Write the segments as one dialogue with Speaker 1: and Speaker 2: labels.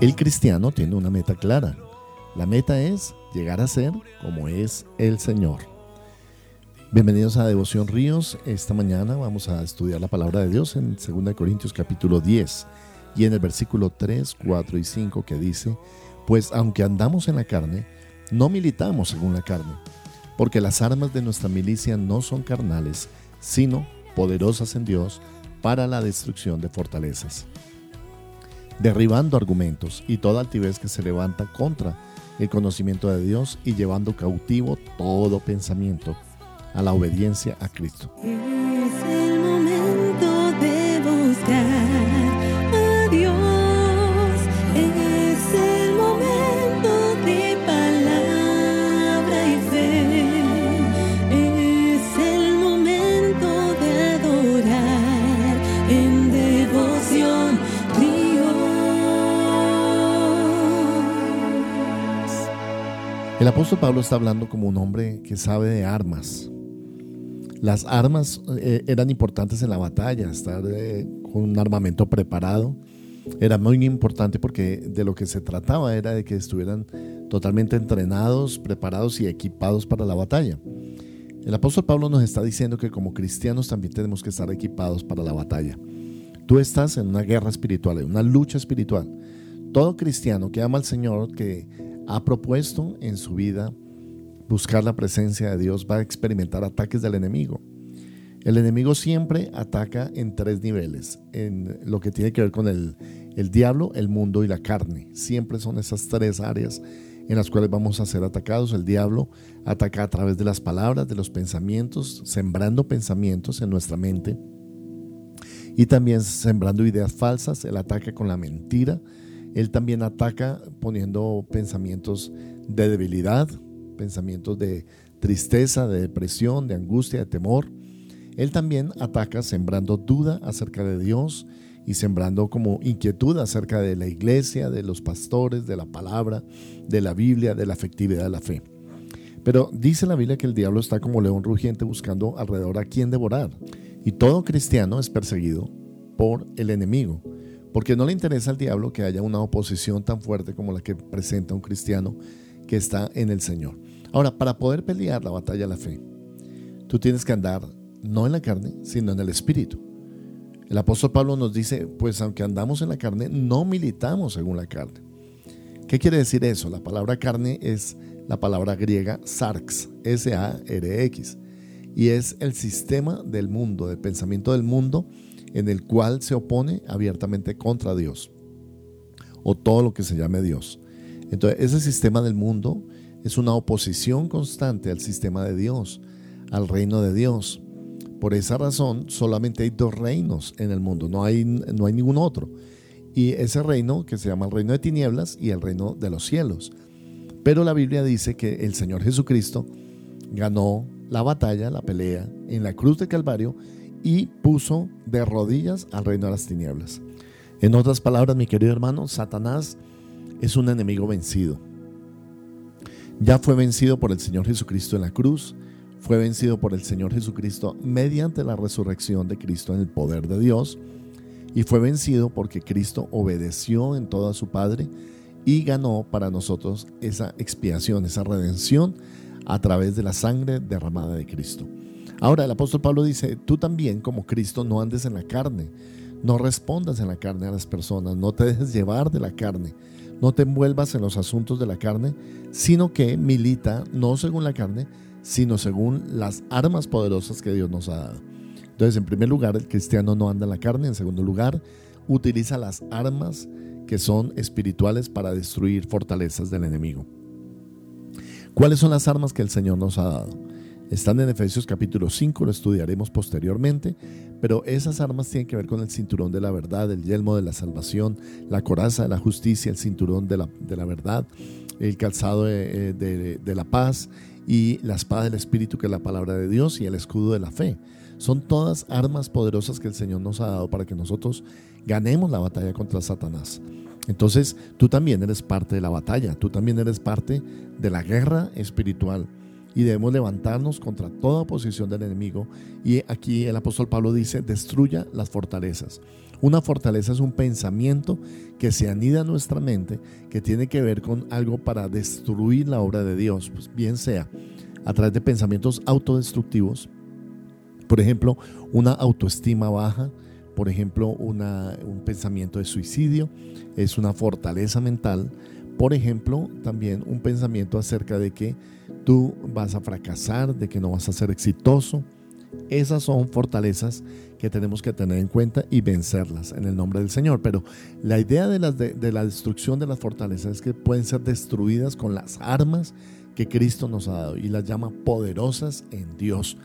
Speaker 1: El cristiano tiene una meta clara. La meta es llegar a ser como es el Señor. Bienvenidos a Devoción Ríos. Esta mañana vamos a estudiar la palabra de Dios en 2 Corintios capítulo 10 y en el versículo 3, 4 y 5 que dice, pues aunque andamos en la carne, no militamos según la carne, porque las armas de nuestra milicia no son carnales, sino poderosas en Dios para la destrucción de fortalezas, derribando argumentos y toda altivez que se levanta contra el conocimiento de Dios y llevando cautivo todo pensamiento a la obediencia a Cristo. El apóstol Pablo está hablando como un hombre que sabe de armas. Las armas eh, eran importantes en la batalla, estar eh, con un armamento preparado era muy importante porque de lo que se trataba era de que estuvieran totalmente entrenados, preparados y equipados para la batalla. El apóstol Pablo nos está diciendo que como cristianos también tenemos que estar equipados para la batalla. Tú estás en una guerra espiritual, en una lucha espiritual. Todo cristiano que ama al Señor, que ha propuesto en su vida buscar la presencia de Dios, va a experimentar ataques del enemigo. El enemigo siempre ataca en tres niveles, en lo que tiene que ver con el, el diablo, el mundo y la carne. Siempre son esas tres áreas en las cuales vamos a ser atacados. El diablo ataca a través de las palabras, de los pensamientos, sembrando pensamientos en nuestra mente y también sembrando ideas falsas. Él ataca con la mentira, él también ataca poniendo pensamientos de debilidad, pensamientos de tristeza, de depresión, de angustia, de temor. Él también ataca sembrando duda acerca de Dios y sembrando como inquietud acerca de la iglesia, de los pastores, de la palabra, de la Biblia, de la efectividad de la fe. Pero dice la Biblia que el diablo está como león rugiente buscando alrededor a quien devorar. Y todo cristiano es perseguido por el enemigo. Porque no le interesa al diablo que haya una oposición tan fuerte como la que presenta un cristiano que está en el Señor. Ahora, para poder pelear la batalla de la fe, tú tienes que andar no en la carne, sino en el Espíritu. El apóstol Pablo nos dice, pues aunque andamos en la carne, no militamos según la carne. ¿Qué quiere decir eso? La palabra carne es la palabra griega sarx, S-A-R-X, y es el sistema del mundo, del pensamiento del mundo en el cual se opone abiertamente contra Dios o todo lo que se llame Dios. Entonces, ese sistema del mundo es una oposición constante al sistema de Dios, al reino de Dios. Por esa razón, solamente hay dos reinos en el mundo, no hay, no hay ningún otro. Y ese reino que se llama el reino de tinieblas y el reino de los cielos. Pero la Biblia dice que el Señor Jesucristo ganó la batalla, la pelea en la cruz de Calvario y puso de rodillas al reino de las tinieblas. En otras palabras, mi querido hermano, Satanás es un enemigo vencido. Ya fue vencido por el Señor Jesucristo en la cruz, fue vencido por el Señor Jesucristo mediante la resurrección de Cristo en el poder de Dios, y fue vencido porque Cristo obedeció en todo a su Padre y ganó para nosotros esa expiación, esa redención a través de la sangre derramada de Cristo. Ahora el apóstol Pablo dice, tú también como Cristo no andes en la carne, no respondas en la carne a las personas, no te dejes llevar de la carne, no te envuelvas en los asuntos de la carne, sino que milita no según la carne, sino según las armas poderosas que Dios nos ha dado. Entonces, en primer lugar, el cristiano no anda en la carne, en segundo lugar, utiliza las armas que son espirituales para destruir fortalezas del enemigo. ¿Cuáles son las armas que el Señor nos ha dado? Están en Efesios capítulo 5, lo estudiaremos posteriormente, pero esas armas tienen que ver con el cinturón de la verdad, el yelmo de la salvación, la coraza de la justicia, el cinturón de la, de la verdad, el calzado de, eh, de la paz y la espada del Espíritu, que es la palabra de Dios, y el escudo de la fe. Son todas armas poderosas que el Señor nos ha dado para que nosotros ganemos la batalla contra Satanás. Entonces, tú también eres parte de la batalla, tú también eres parte de la guerra espiritual y debemos levantarnos contra toda oposición del enemigo. Y aquí el apóstol Pablo dice, destruya las fortalezas. Una fortaleza es un pensamiento que se anida en nuestra mente, que tiene que ver con algo para destruir la obra de Dios, pues bien sea a través de pensamientos autodestructivos, por ejemplo, una autoestima baja, por ejemplo, un pensamiento de suicidio, es una fortaleza mental. Por ejemplo, también un pensamiento acerca de que tú vas a fracasar, de que no vas a ser exitoso. Esas son fortalezas que tenemos que tener en cuenta y vencerlas en el nombre del Señor. Pero la idea de, de la destrucción de las fortalezas es que pueden ser destruidas con las armas que Cristo nos ha dado y las llama poderosas en Dios.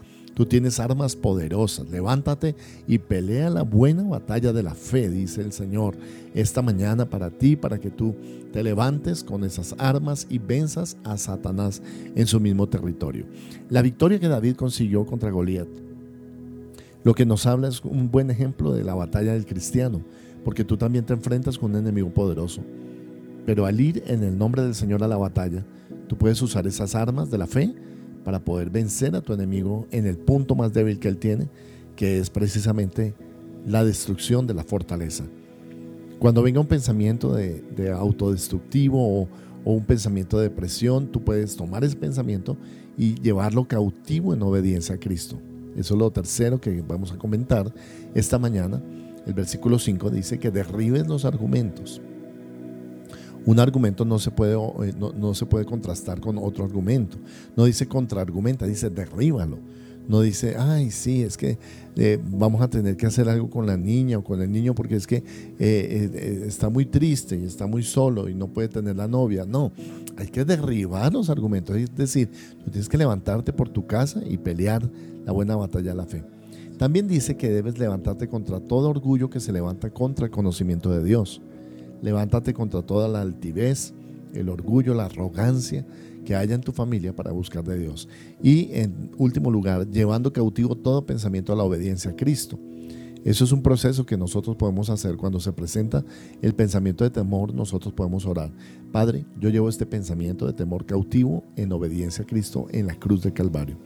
Speaker 1: Tú tienes armas poderosas. Levántate y pelea la buena batalla de la fe, dice el Señor, esta mañana para ti, para que tú te levantes con esas armas y venzas a Satanás en su mismo territorio. La victoria que David consiguió contra Goliat, lo que nos habla es un buen ejemplo de la batalla del cristiano, porque tú también te enfrentas con un enemigo poderoso. Pero al ir en el nombre del Señor a la batalla, tú puedes usar esas armas de la fe para poder vencer a tu enemigo en el punto más débil que él tiene, que es precisamente la destrucción de la fortaleza. Cuando venga un pensamiento de, autodestructivo o, o, un pensamiento de depresión, tú puedes tomar ese pensamiento y llevarlo cautivo en obediencia a Cristo. Eso es lo tercero que vamos a comentar esta mañana. El versículo 5 dice que derribes los argumentos un argumento no se puede, eh, no, se puede contrastar con otro argumento. No dice contraargumenta, dice derríbalo. No dice, ay, sí, es que eh, vamos a tener que hacer algo con la niña o con el niño porque es que eh, está muy triste y está muy solo y no puede tener la novia. No, hay que derribar los argumentos. Es decir, tienes que levantarte por tu casa y pelear la buena batalla de la fe. También dice que debes levantarte contra todo orgullo que se levanta contra el conocimiento de Dios. Levántate contra toda la altivez, el orgullo, la arrogancia que haya en tu familia para buscar de Dios. Y en último lugar, llevando cautivo todo pensamiento a la obediencia a Cristo. Eso es un proceso que nosotros podemos hacer cuando se presenta el pensamiento de temor, nosotros podemos orar. Padre, yo llevo este pensamiento de temor cautivo en obediencia a Cristo en la cruz de Calvario.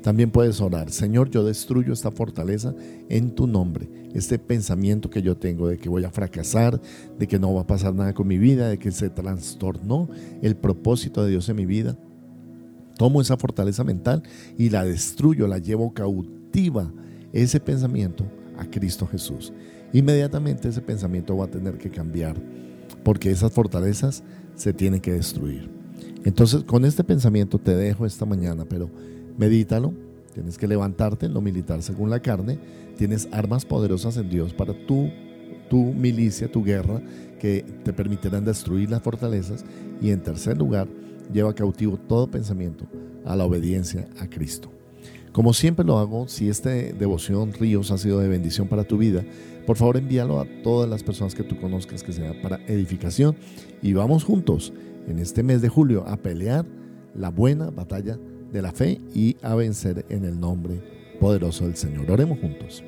Speaker 1: También puedes orar, Señor, yo destruyo esta fortaleza en tu nombre, este pensamiento que yo tengo de que voy a fracasar, de que no va a pasar nada con mi vida, de que se trastornó el propósito de Dios en mi vida. Tomo esa fortaleza mental y la destruyo, la llevo cautiva, ese pensamiento a Cristo Jesús. Inmediatamente ese pensamiento va a tener que cambiar, porque esas fortalezas se tienen que destruir. Entonces, con este pensamiento te dejo esta mañana, pero medítalo. Tienes que levantarte, no militar según la carne. Tienes armas poderosas en Dios para tu, tu milicia, tu guerra, que te permitirán destruir las fortalezas. Y en tercer lugar, lleva cautivo todo pensamiento a la obediencia a Cristo. Como siempre lo hago, si esta devoción Ríos ha sido de bendición para tu vida, por favor envíalo a todas las personas que tú conozcas que sea para edificación y vamos juntos en este mes de julio a pelear la buena batalla de la fe y a vencer en el nombre poderoso del Señor. Oremos juntos.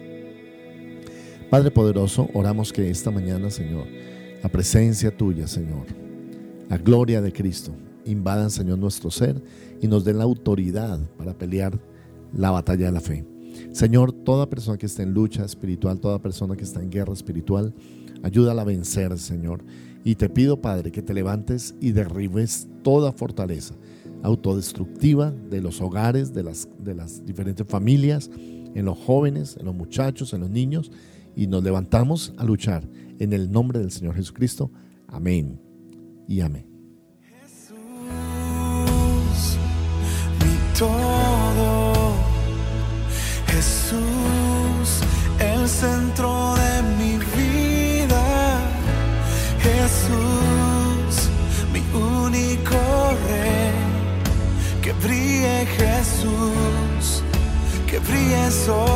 Speaker 1: Padre poderoso, oramos que esta mañana, Señor, la presencia tuya, Señor, la gloria de Cristo, invadan, Señor, nuestro ser y nos den la autoridad para pelear la batalla de la fe. Señor, toda persona que está en lucha espiritual, toda persona que está en guerra espiritual, ayúdala a vencer, Señor. Y te pido, Padre, que te levantes y derribes toda fortaleza autodestructiva de los hogares, de las, diferentes familias, en los jóvenes, en los muchachos, en los niños, y nos levantamos a luchar en el nombre del Señor Jesucristo. Amén y amén. Jesús,
Speaker 2: centro de mi vida. Jesús, mi único rey. Que brille Jesús, que brille solo